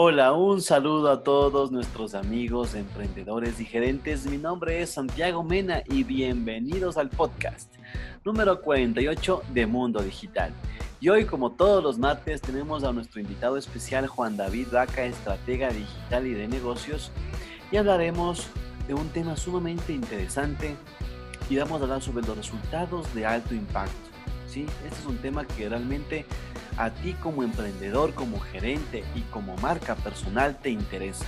Hola, un saludo a todos nuestros amigos, emprendedores y gerentes. Mi nombre es Santiago Mena y bienvenidos al podcast número 48 de Mundo Digital. Y hoy, como todos los martes, tenemos a nuestro invitado especial Juan David Vaca, estratega digital y de negocios, y hablaremos de un tema sumamente interesante y vamos a hablar sobre los resultados de alto impacto. ¿sí? Este es un tema que realmente a ti como emprendedor, como gerente y como marca personal te interesa.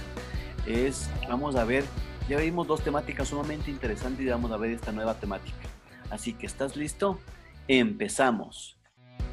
Es, vamos a ver, ya vimos dos temáticas sumamente interesantes y vamos a ver esta nueva temática. Así que, ¿estás listo? Empezamos.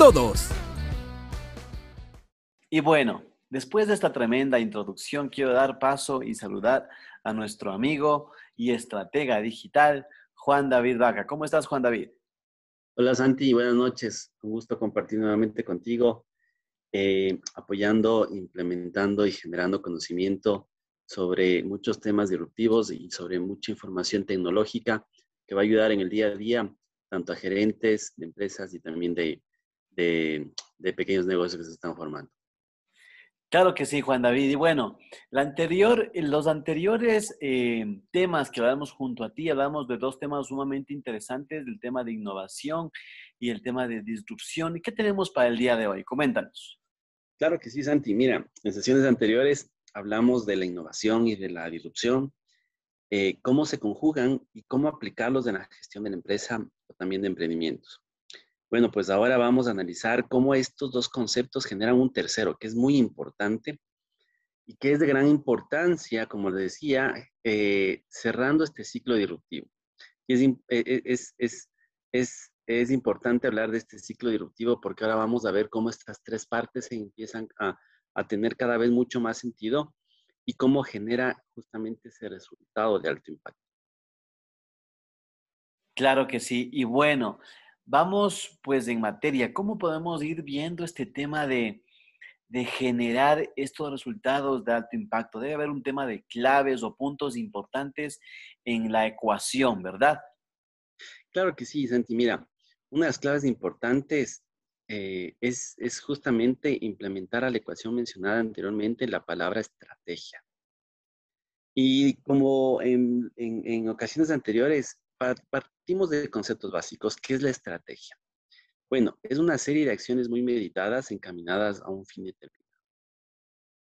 todos. Y bueno, después de esta tremenda introducción, quiero dar paso y saludar a nuestro amigo y estratega digital, Juan David Vaca. ¿Cómo estás, Juan David? Hola, Santi. Buenas noches. Un gusto compartir nuevamente contigo, eh, apoyando, implementando y generando conocimiento sobre muchos temas disruptivos y sobre mucha información tecnológica que va a ayudar en el día a día tanto a gerentes de empresas y también de de, pequeños negocios que se están formando. Claro que sí, Juan David. Y bueno, la anterior, los anteriores eh, temas que hablamos junto a ti, hablamos de dos temas sumamente interesantes, el tema de innovación y el tema de disrupción. ¿Y qué tenemos para el día de hoy? Coméntanos. Claro que sí, Santi. Mira, en sesiones anteriores hablamos de la innovación y de la disrupción, eh, cómo se conjugan y cómo aplicarlos en la gestión de la empresa o también de emprendimientos. Bueno, pues ahora vamos a analizar cómo estos dos conceptos generan un tercero, que es muy importante y que es de gran importancia, como le decía, eh, cerrando este ciclo disruptivo. Y e, e, es, es, es, es, importante hablar de este ciclo disruptivo porque ahora vamos a ver cómo estas tres partes se empiezan a, a tener cada vez mucho más sentido y cómo genera justamente ese resultado de alto impacto. Claro que sí. Y bueno, Vamos pues en materia, ¿cómo podemos ir viendo este tema de, generar estos resultados de alto impacto? Debe haber un tema de claves o puntos importantes en la ecuación, ¿verdad? Claro que sí, Santi. Mira, una de las claves importantes eh, es, justamente implementar a la ecuación mencionada anteriormente la palabra estrategia. Y como en, en ocasiones anteriores, partimos de conceptos básicos. ¿Qué es la estrategia? Bueno, es una serie de acciones muy meditadas encaminadas a un fin determinado.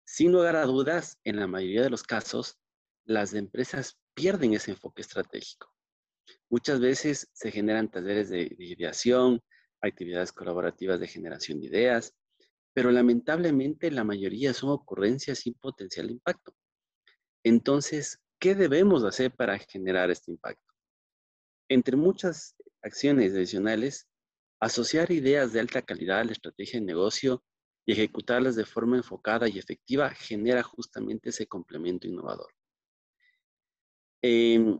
Sin lugar a dudas, en la mayoría de los casos, las empresas pierden ese enfoque estratégico. Muchas veces se generan talleres de, ideación, actividades colaborativas de generación de ideas, pero lamentablemente la mayoría son ocurrencias sin potencial de impacto. Entonces, ¿qué debemos hacer para generar este impacto? Entre muchas acciones adicionales, asociar ideas de alta calidad a la estrategia de negocio y ejecutarlas de forma enfocada y efectiva genera justamente ese complemento innovador. Em,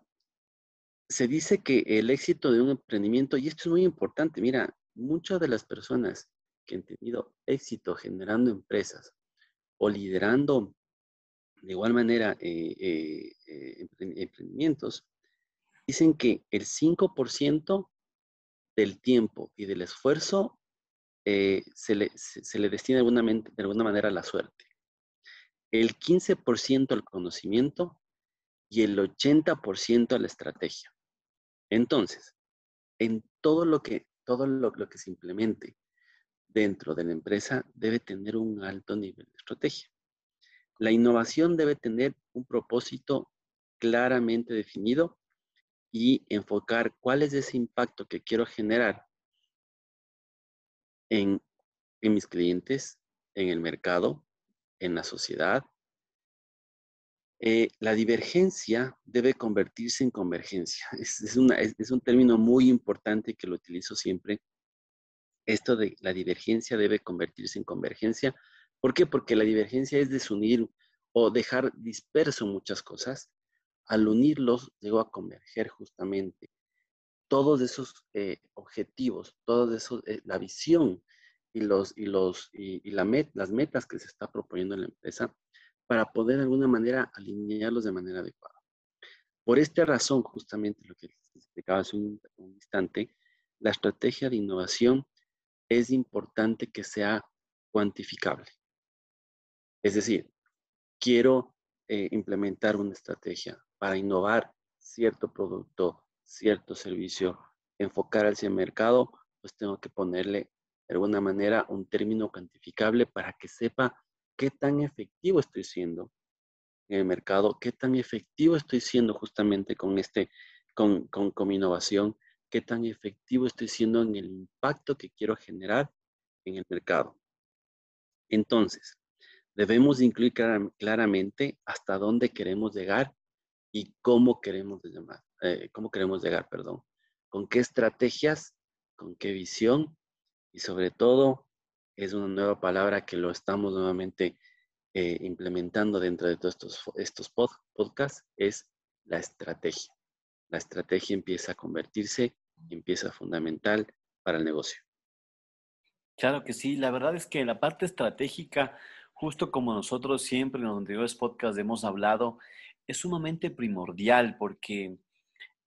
se dice que el éxito de un emprendimiento, y esto es muy importante, mira, muchas de las personas que han tenido éxito generando empresas o liderando de igual manera eh, eh, eh, emprendimientos, dicen que el 5% del tiempo y del esfuerzo eh, se, le, destina de alguna, de alguna manera a la suerte. El 15% al conocimiento y el 80% a la estrategia. Entonces, en todo lo que, todo lo que se implemente dentro de la empresa debe tener un alto nivel de estrategia. La innovación debe tener un propósito claramente definido y enfocar cuál es ese impacto que quiero generar en, mis clientes, en el mercado, en la sociedad. Eh, la divergencia debe convertirse en convergencia. Es, es, un término muy importante que lo utilizo siempre. Esto de la divergencia debe convertirse en convergencia ¿Por qué? Porque la divergencia es desunir o dejar disperso muchas cosas. Al unirlos, llegó a converger justamente todos esos eh, objetivos, todos esos, eh, la visión y, los, y, los, y, la las metas que se está proponiendo en la empresa para poder de alguna manera alinearlos de manera adecuada. Por esta razón, justamente lo que explicaba hace un, instante, la estrategia de innovación es importante que sea cuantificable. Es decir, quiero eh, implementar una estrategia para innovar cierto producto, cierto servicio, enfocar hacia el mercado, pues tengo que ponerle de alguna manera un término cuantificable para que sepa qué tan efectivo estoy siendo en el mercado, qué tan efectivo estoy siendo justamente con este, con, con, con mi innovación, qué tan efectivo estoy siendo en el impacto que quiero generar en el mercado. Entonces, debemos incluir claramente hasta dónde queremos llegar y cómo queremos llamar, eh, cómo queremos llegar, perdón, con qué estrategias, con qué visión y sobre todo es una nueva palabra que lo estamos nuevamente eh, implementando dentro de todos estos, estos podcasts, es la estrategia. La estrategia empieza a convertirse, empieza fundamental para el negocio. Claro que sí, la verdad es que la parte estratégica, justo como nosotros siempre en los anteriores podcasts hemos hablado, es sumamente primordial porque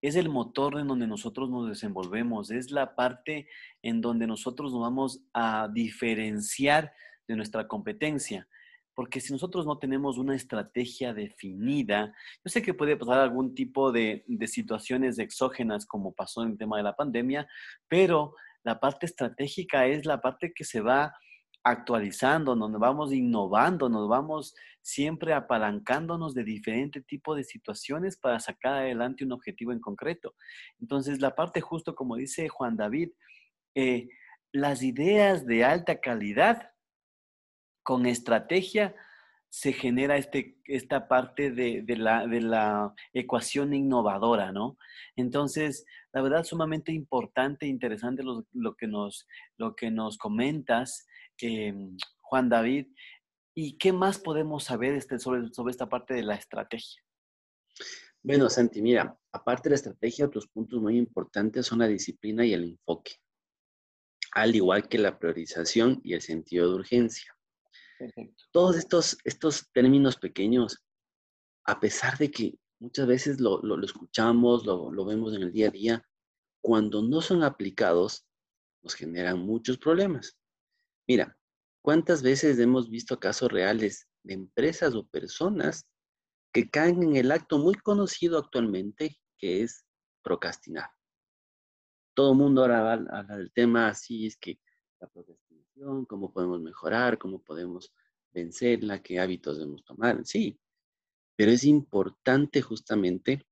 es el motor en donde nosotros nos desenvolvemos, es la parte en donde nosotros nos vamos a diferenciar de nuestra competencia. Porque si nosotros no tenemos una estrategia definida, yo sé que puede pasar algún tipo de, de situaciones exógenas como pasó en el tema de la pandemia, pero la parte estratégica es la parte que se va actualizando, nos vamos innovando, nos vamos siempre apalancándonos de diferente tipo de situaciones para sacar adelante un objetivo en concreto. Entonces, la parte justo como dice Juan David, eh, las ideas de alta calidad con estrategia se genera este, esta parte de, la, de, la, ecuación innovadora, ¿no? Entonces, la verdad, sumamente importante e interesante lo, lo, que nos, lo que nos comentas. Juan David. ¿Y qué más podemos saber este, sobre, sobre esta parte de la estrategia? Bueno, Santi, mira, aparte de la estrategia, otros puntos muy importantes son la disciplina y el enfoque, al igual que la priorización y el sentido de urgencia. Todos estos, estos términos pequeños, a pesar de que muchas veces lo, lo, escuchamos, lo, lo, vemos en el día a día, cuando no son aplicados, nos generan muchos problemas. Mira, ¿cuántas veces hemos visto casos reales de empresas o personas que caen en el acto muy conocido actualmente, que es procrastinar? Todo el mundo ahora habla del tema así, es que la procrastinación, cómo podemos mejorar, cómo podemos vencerla, qué hábitos debemos tomar, sí, pero es importante justamente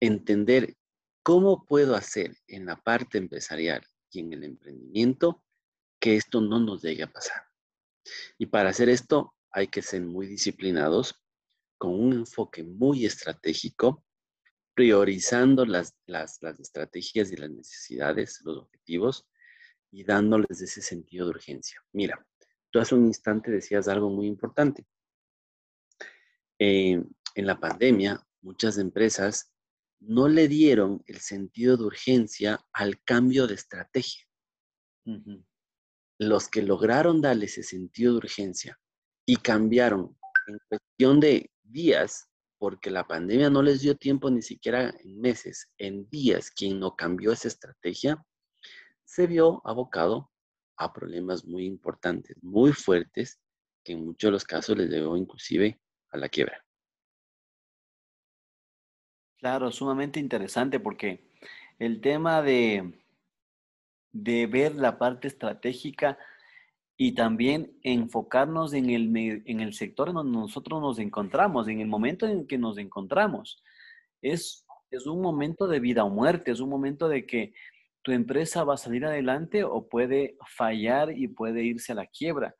entender cómo puedo hacer en la parte empresarial y en el emprendimiento que esto no nos llegue a pasar. Y para hacer esto hay que ser muy disciplinados, con un enfoque muy estratégico, priorizando las, las, estrategias y las necesidades, los objetivos, y dándoles ese sentido de urgencia. Mira, tú hace un instante decías algo muy importante. Eh, en la pandemia, muchas empresas no le dieron el sentido de urgencia al cambio de estrategia los que lograron darle ese sentido de urgencia y cambiaron en cuestión de días, porque la pandemia no les dio tiempo ni siquiera en meses, en días, quien no cambió esa estrategia, se vio abocado a problemas muy importantes, muy fuertes, que en muchos de los casos les llevó inclusive a la quiebra. Claro, sumamente interesante porque el tema de, de ver la parte estratégica y también enfocarnos en el, en el sector en donde nosotros nos encontramos, en el momento en que nos encontramos. Es, es un momento de vida o muerte, es un momento de que tu empresa va a salir adelante o puede fallar y puede irse a la quiebra.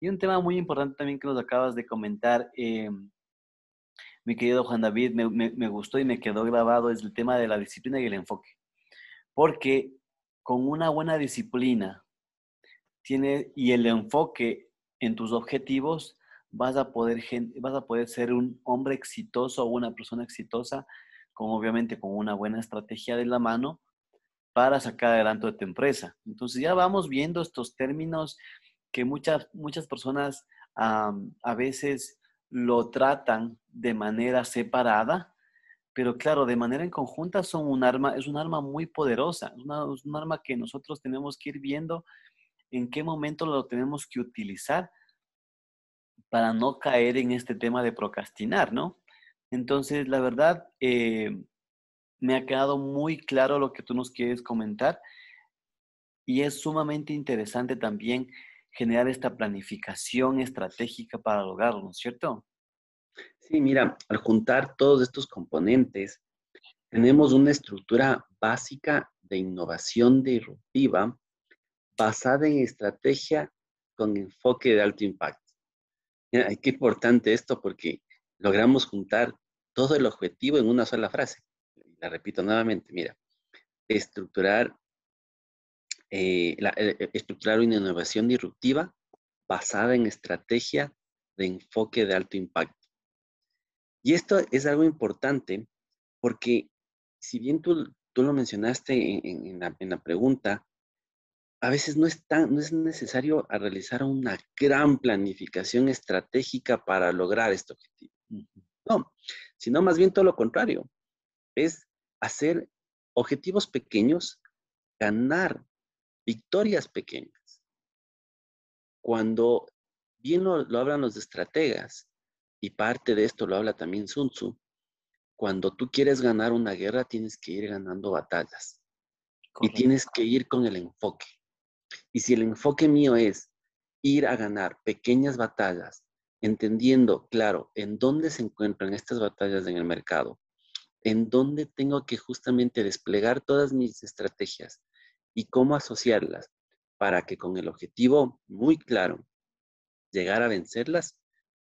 Y un tema muy importante también que nos acabas de comentar, eh, mi querido Juan David, me, me, gustó y me quedó grabado, es el tema de la disciplina y el enfoque. Porque con una buena disciplina tiene, y el enfoque en tus objetivos, vas a poder, vas a poder ser un hombre exitoso o una persona exitosa, con obviamente con una buena estrategia de la mano para sacar adelante tu empresa. Entonces ya vamos viendo estos términos que muchas, muchas personas a veces lo tratan de manera separada, pero claro, de manera en conjunta son un arma, es un arma muy poderosa, es, un arma que nosotros tenemos que ir viendo en qué momento lo tenemos que utilizar para no caer en este tema de procrastinar, ¿no? Entonces, la verdad, eh, me ha quedado muy claro lo que tú nos quieres comentar y es sumamente interesante también generar esta planificación estratégica para lograrlo, ¿no es cierto? Sí, mira, al juntar todos estos componentes, tenemos una estructura básica de innovación disruptiva basada en estrategia con enfoque de alto impacto. Mira, qué importante esto porque logramos juntar todo el objetivo en una sola frase. La repito nuevamente, mira, estructurar, eh, eh, eh, estructurar una innovación disruptiva basada en estrategia de enfoque de alto impacto. Y esto es algo importante porque si bien tú, tú lo mencionaste en, la, en la pregunta, a veces no es, tan, no es necesario realizar una gran planificación estratégica para lograr este objetivo. No, sino más bien todo lo contrario. Es hacer objetivos pequeños, ganar victorias pequeñas. Cuando bien lo, hablan los estrategas, y parte de esto lo habla también Sun Tzu, cuando tú quieres ganar una guerra tienes que ir ganando batallas. Y tienes que ir con el enfoque. Y si el enfoque mío es ir a ganar pequeñas batallas, entendiendo, claro, en dónde se encuentran estas batallas en el mercado, en dónde tengo que justamente desplegar todas mis estrategias y cómo asociarlas para que con el objetivo muy claro, llegar a vencerlas,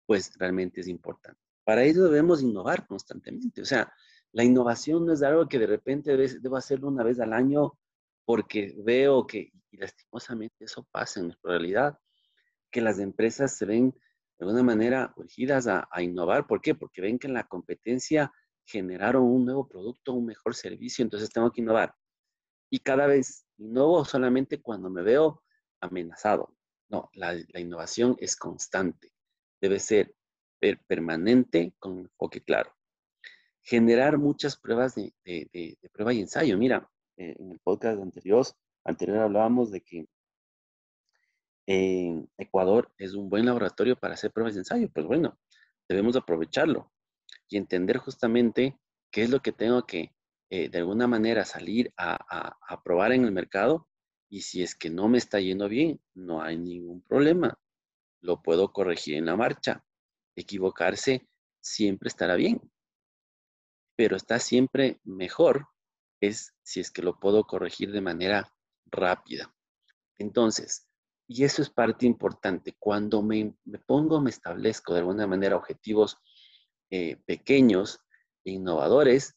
pues realmente es importante. Para ello debemos innovar constantemente. O sea, la innovación no es algo que de repente debo hacerlo una vez al año porque veo que, y lastimosamente eso pasa en nuestra realidad, que las empresas se ven de alguna manera urgidas a, innovar. ¿Por qué? Porque ven que en la competencia generaron un nuevo producto, un mejor servicio, entonces tengo que innovar. Y cada vez innovo solamente cuando me veo amenazado. No, la, innovación es constante, debe ser permanente con enfoque claro. Generar muchas pruebas de, prueba y ensayo. Mira, eh, en el podcast anterior, anterior hablábamos de que en Ecuador es un buen laboratorio para hacer pruebas de ensayo. Pues bueno, debemos aprovecharlo y entender justamente qué es lo que tengo que eh, de alguna manera salir a, probar en el mercado y si es que no me está yendo bien, no hay ningún problema. Lo puedo corregir en la marcha. Equivocarse siempre estará bien, pero está siempre mejor es si es que lo puedo corregir de manera rápida. Entonces, y eso es parte importante, cuando me, pongo, me establezco de alguna manera objetivos eh, pequeños e innovadores,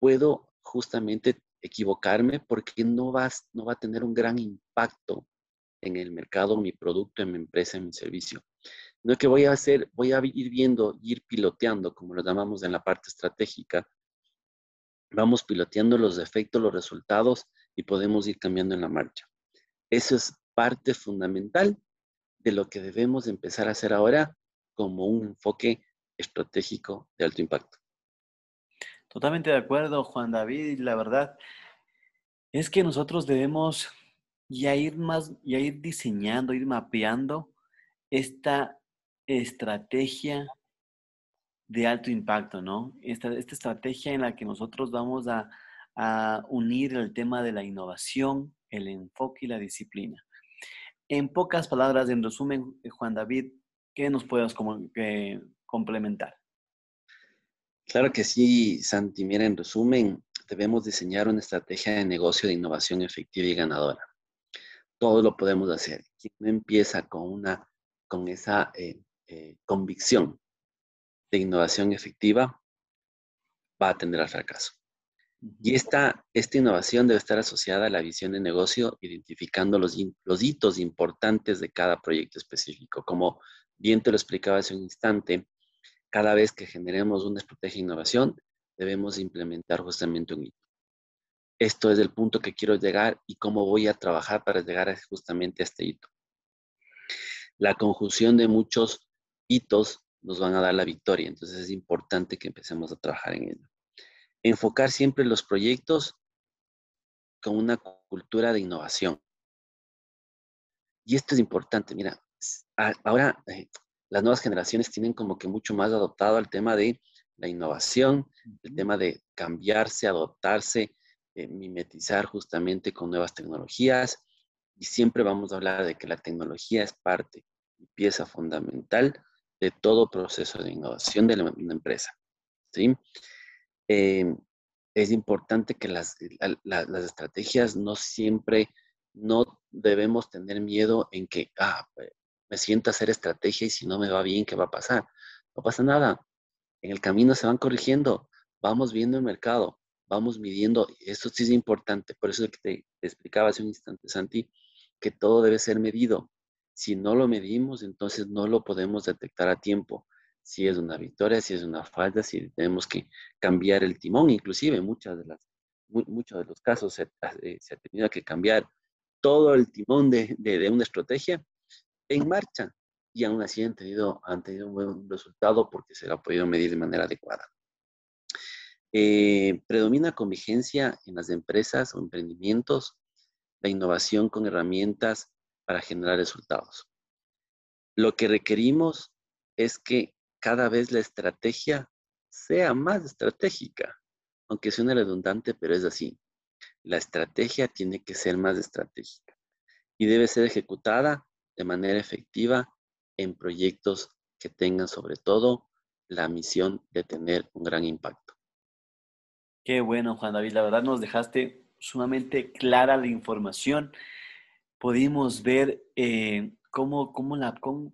puedo justamente equivocarme porque no, vas, no va a tener un gran impacto en el mercado, mi producto, en mi empresa, en mi servicio. No es que voy a hacer, voy a ir viendo, ir piloteando, como lo llamamos en la parte estratégica, vamos piloteando los efectos, los resultados y podemos ir cambiando en la marcha. Eso es parte fundamental de lo que debemos empezar a hacer ahora como un enfoque estratégico de alto impacto. Totalmente de acuerdo, Juan David. La verdad es que nosotros debemos ya ir más, ya ir diseñando, ir mapeando esta estrategia de alto impacto, ¿no? Esta, esta estrategia en la que nosotros vamos a, unir el tema de la innovación, el enfoque y la disciplina. En pocas palabras, en resumen, eh, Juan David, ¿qué nos puedes como, complementar? Claro que sí, Santi. Mira, en resumen, debemos diseñar una estrategia de negocio de innovación efectiva y ganadora. Todo lo podemos hacer. Quien no empieza con, una, con esa eh, eh, convicción de innovación efectiva va a tender al fracaso. Y esta, esta innovación debe estar asociada a la visión de negocio, identificando los, los hitos importantes de cada proyecto específico. Como bien te lo explicaba hace un instante, cada vez que generemos una estrategia de innovación, debemos implementar justamente un hito. Esto es el punto que quiero llegar y cómo voy a trabajar para llegar justamente a este hito. La conjunción de muchos hitos nos van a dar la victoria, entonces es importante que empecemos a trabajar en ello enfocar siempre los proyectos con una cultura de innovación. Y esto es importante, mira, ahora eh, las nuevas generaciones tienen como que mucho más adoptado al tema de la innovación, el tema de cambiarse, adoptarse, eh, mimetizar justamente con nuevas tecnologías. Y siempre vamos a hablar de que la tecnología es parte y pieza fundamental de todo proceso de innovación de la, una empresa. ¿sí? Em, es importante que las, las, estrategias no siempre, no debemos tener miedo en que, ah, pues, me siento a hacer estrategia y si no me va bien, ¿qué va a pasar? No pasa nada. En el camino se van corrigiendo, vamos viendo el mercado, vamos midiendo. Eso sí es importante. Por eso que te, explicaba hace un instante, Santi, que todo debe ser medido. Si no lo medimos, entonces no lo podemos detectar a tiempo si es una victoria, si es una falta, si tenemos que cambiar el timón, inclusive muchas de las, muchos de los casos se, eh, se, ha tenido que cambiar todo el timón de, de, una estrategia en marcha y aún así han tenido, han tenido un buen resultado porque se lo ha podido medir de manera adecuada. Eh, predomina con vigencia en las empresas o emprendimientos la innovación con herramientas para generar resultados. Lo que requerimos es que cada vez la estrategia sea más estratégica, aunque suene redundante, pero es así. La estrategia tiene que ser más estratégica y debe ser ejecutada de manera efectiva en proyectos que tengan sobre todo la misión de tener un gran impacto. Qué bueno, Juan David. La verdad nos dejaste sumamente clara la información. Pudimos ver eh, cómo, cómo,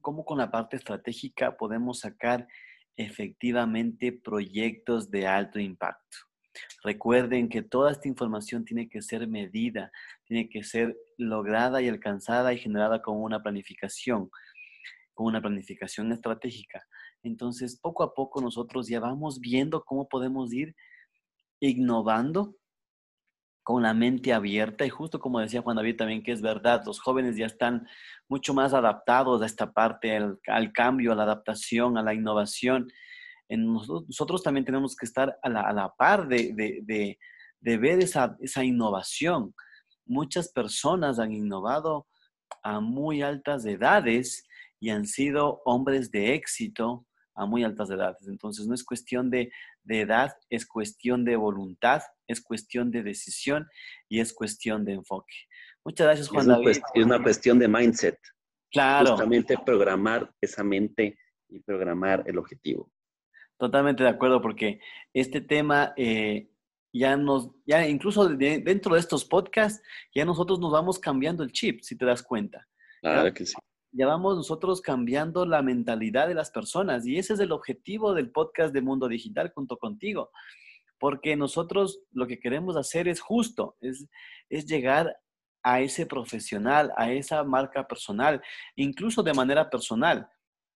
cómo, con la parte estratégica podemos sacar efectivamente proyectos de alto impacto. Recuerden que toda esta información tiene que ser medida, tiene que ser lograda y alcanzada y generada con una planificación, con una planificación estratégica. Entonces, poco a poco nosotros ya vamos viendo cómo podemos ir innovando con la mente abierta y justo como decía Juan David también que es verdad, los jóvenes ya están mucho más adaptados a esta parte, al, cambio, a la adaptación, a la innovación. En nosotros, también tenemos que estar a la, par de, ver esa, esa innovación. Muchas personas han innovado a muy altas edades y han sido hombres de éxito a muy altas edades. Entonces no es cuestión de, edad, es cuestión de voluntad, es cuestión de decisión y es cuestión de enfoque. Muchas gracias, Juan David. Es una cuestión de mindset. Claro. Justamente programar esa mente y programar el objetivo. Totalmente de acuerdo, porque este tema eh, ya nos, ya incluso dentro de estos podcasts, ya nosotros nos vamos cambiando el chip, si te das cuenta. Claro que sí ya vamos nosotros cambiando la mentalidad de las personas y ese es el objetivo del podcast de Mundo Digital junto contigo, porque nosotros lo que queremos hacer es justo, es, es llegar a ese profesional, a esa marca personal, incluso de manera personal.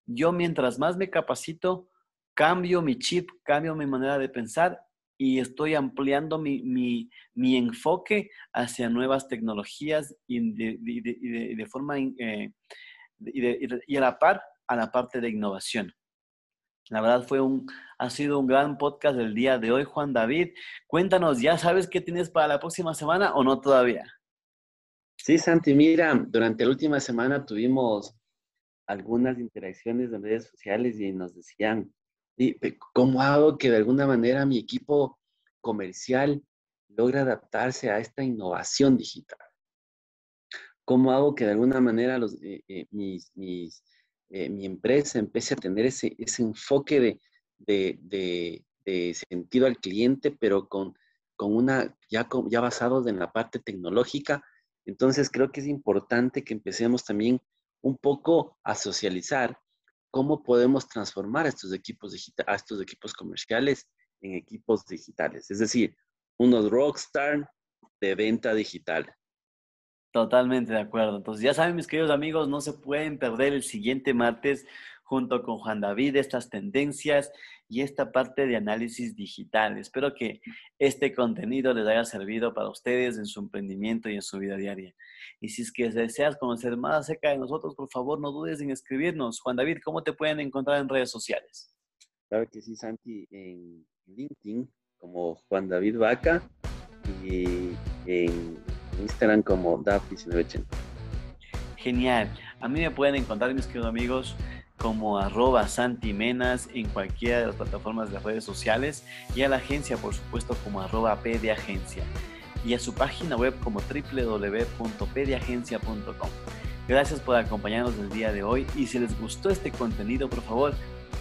Yo mientras más me capacito, cambio mi chip, cambio mi manera de pensar y estoy ampliando mi, mi, mi enfoque hacia nuevas tecnologías y de, de, de, forma eh, y, a la par a la parte de innovación. La verdad fue un, ha sido un gran podcast del día de hoy, Juan David. Cuéntanos, ¿ya sabes qué tienes para la próxima semana o no todavía? Sí, Santi, mira, durante la última semana tuvimos algunas interacciones en redes sociales y nos decían, ¿cómo hago que de alguna manera mi equipo comercial logre adaptarse a esta innovación digital? ¿Cómo hago que de alguna manera eh, eh, eh, mi empresa empiece a tener ese, enfoque de, sentido al cliente, pero con, con una, ya, ya basados en la parte tecnológica? Entonces creo que es importante que empecemos también un poco a socializar cómo podemos transformar estos equipos, a estos equipos comerciales en equipos digitales. Es decir, unos rockstar de venta digital. Totalmente de acuerdo. Entonces, ya saben, mis queridos amigos, no se pueden perder el siguiente martes junto con Juan David estas tendencias y esta parte de análisis digital. Espero que este contenido les haya servido para ustedes en su emprendimiento y en su vida diaria. Y si es que deseas conocer más acerca de nosotros, por favor, no dudes en escribirnos. Juan David, ¿cómo te pueden encontrar en redes sociales? Claro que sí, Santi, en LinkedIn como Juan David Vaca y en Instagram como DAF1980. Genial. A mí me pueden encontrar, mis queridos amigos, como arroba santimenas en cualquiera de las plataformas de redes sociales y a la agencia, por supuesto, como arroba pediagencia y a su página web como www.pediagencia.com. Gracias por acompañarnos el día de hoy y si les gustó este contenido, por favor,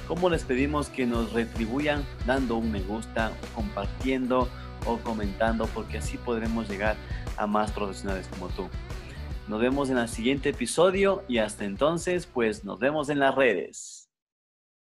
como les pedimos que nos retribuyan dando un me gusta, compartiendo o comentando porque así podremos llegar a más profesionales como tú. Nos vemos en el siguiente episodio y hasta entonces, pues nos vemos en las redes.